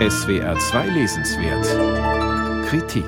SWR 2 Lesenswert Kritik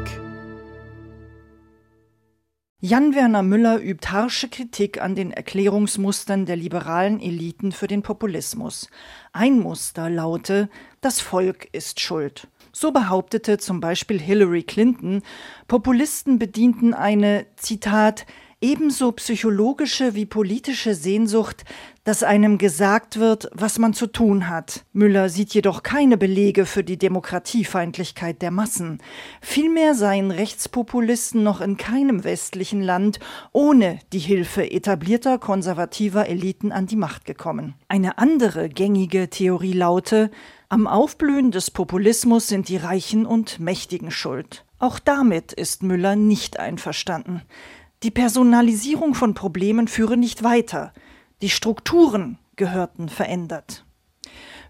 Jan-Werner Müller übt harsche Kritik an den Erklärungsmustern der liberalen Eliten für den Populismus. Ein Muster laute, das Volk ist schuld. So behauptete zum Beispiel Hillary Clinton, Populisten bedienten eine, Zitat, ebenso psychologische wie politische Sehnsucht, dass einem gesagt wird, was man zu tun hat. Müller sieht jedoch keine Belege für die Demokratiefeindlichkeit der Massen. Vielmehr seien Rechtspopulisten noch in keinem westlichen Land ohne die Hilfe etablierter konservativer Eliten an die Macht gekommen. Eine andere gängige Theorie laute, am Aufblühen des Populismus sind die Reichen und Mächtigen schuld. Auch damit ist Müller nicht einverstanden. Die Personalisierung von Problemen führe nicht weiter. Die Strukturen gehörten verändert.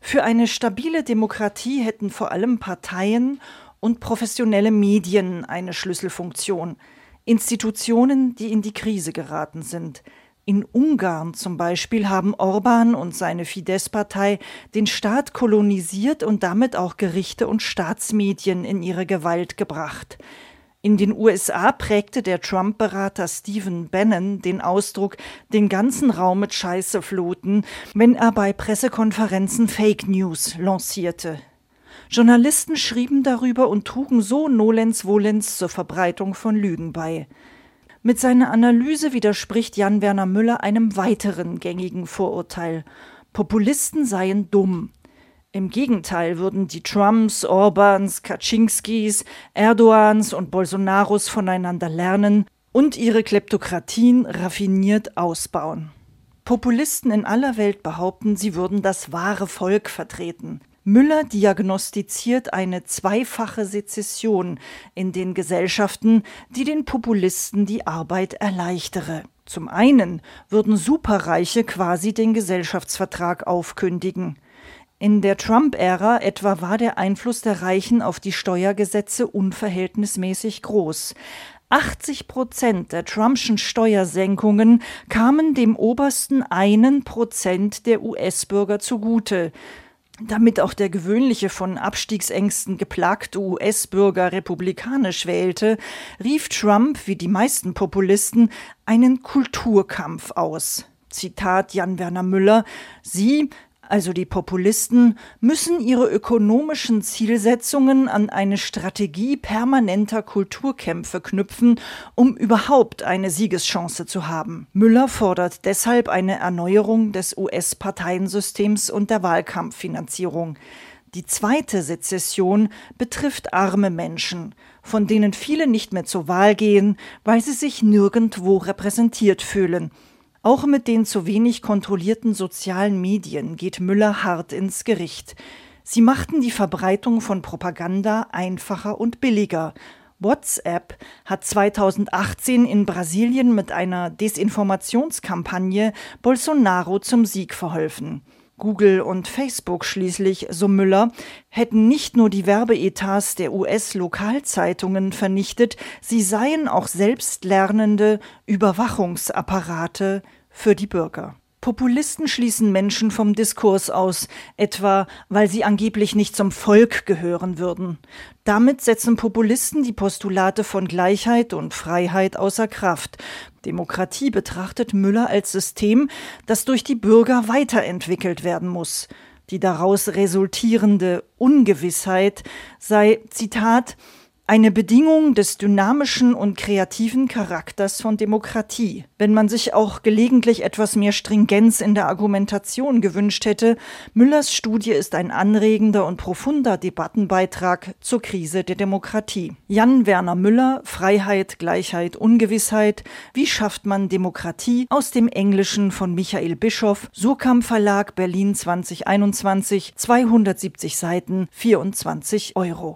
Für eine stabile Demokratie hätten vor allem Parteien und professionelle Medien eine Schlüsselfunktion, Institutionen, die in die Krise geraten sind. In Ungarn zum Beispiel haben Orban und seine Fidesz-Partei den Staat kolonisiert und damit auch Gerichte und Staatsmedien in ihre Gewalt gebracht. In den USA prägte der Trump-Berater Stephen Bannon den Ausdruck den ganzen Raum mit Scheiße fluten, wenn er bei Pressekonferenzen Fake News lancierte. Journalisten schrieben darüber und trugen so nolens volens zur Verbreitung von Lügen bei. Mit seiner Analyse widerspricht Jan Werner Müller einem weiteren gängigen Vorurteil. Populisten seien dumm. Im Gegenteil würden die Trumps, Orbans, Kaczynskis, Erdogans und Bolsonaros voneinander lernen und ihre Kleptokratien raffiniert ausbauen. Populisten in aller Welt behaupten, sie würden das wahre Volk vertreten. Müller diagnostiziert eine zweifache Sezession in den Gesellschaften, die den Populisten die Arbeit erleichtere. Zum einen würden Superreiche quasi den Gesellschaftsvertrag aufkündigen. In der Trump-Ära etwa war der Einfluss der Reichen auf die Steuergesetze unverhältnismäßig groß. 80 Prozent der Trumpschen Steuersenkungen kamen dem obersten einen Prozent der US-Bürger zugute. Damit auch der gewöhnliche von Abstiegsängsten geplagte US-Bürger republikanisch wählte, rief Trump, wie die meisten Populisten, einen Kulturkampf aus. Zitat Jan Werner Müller, Sie, also die Populisten, müssen ihre ökonomischen Zielsetzungen an eine Strategie permanenter Kulturkämpfe knüpfen, um überhaupt eine Siegeschance zu haben. Müller fordert deshalb eine Erneuerung des US-Parteiensystems und der Wahlkampffinanzierung. Die zweite Sezession betrifft arme Menschen, von denen viele nicht mehr zur Wahl gehen, weil sie sich nirgendwo repräsentiert fühlen auch mit den zu wenig kontrollierten sozialen Medien geht Müller hart ins Gericht. Sie machten die Verbreitung von Propaganda einfacher und billiger. WhatsApp hat 2018 in Brasilien mit einer Desinformationskampagne Bolsonaro zum Sieg verholfen. Google und Facebook schließlich, so Müller, hätten nicht nur die Werbeetats der US-Lokalzeitungen vernichtet, sie seien auch selbstlernende Überwachungsapparate für die Bürger. Populisten schließen Menschen vom Diskurs aus, etwa weil sie angeblich nicht zum Volk gehören würden. Damit setzen Populisten die Postulate von Gleichheit und Freiheit außer Kraft. Demokratie betrachtet Müller als System, das durch die Bürger weiterentwickelt werden muss. Die daraus resultierende Ungewissheit sei, Zitat, eine Bedingung des dynamischen und kreativen Charakters von Demokratie. Wenn man sich auch gelegentlich etwas mehr Stringenz in der Argumentation gewünscht hätte, Müllers Studie ist ein anregender und profunder Debattenbeitrag zur Krise der Demokratie. Jan Werner Müller, Freiheit, Gleichheit, Ungewissheit. Wie schafft man Demokratie? Aus dem Englischen von Michael Bischoff, Surkamp Verlag, Berlin 2021, 270 Seiten, 24 Euro.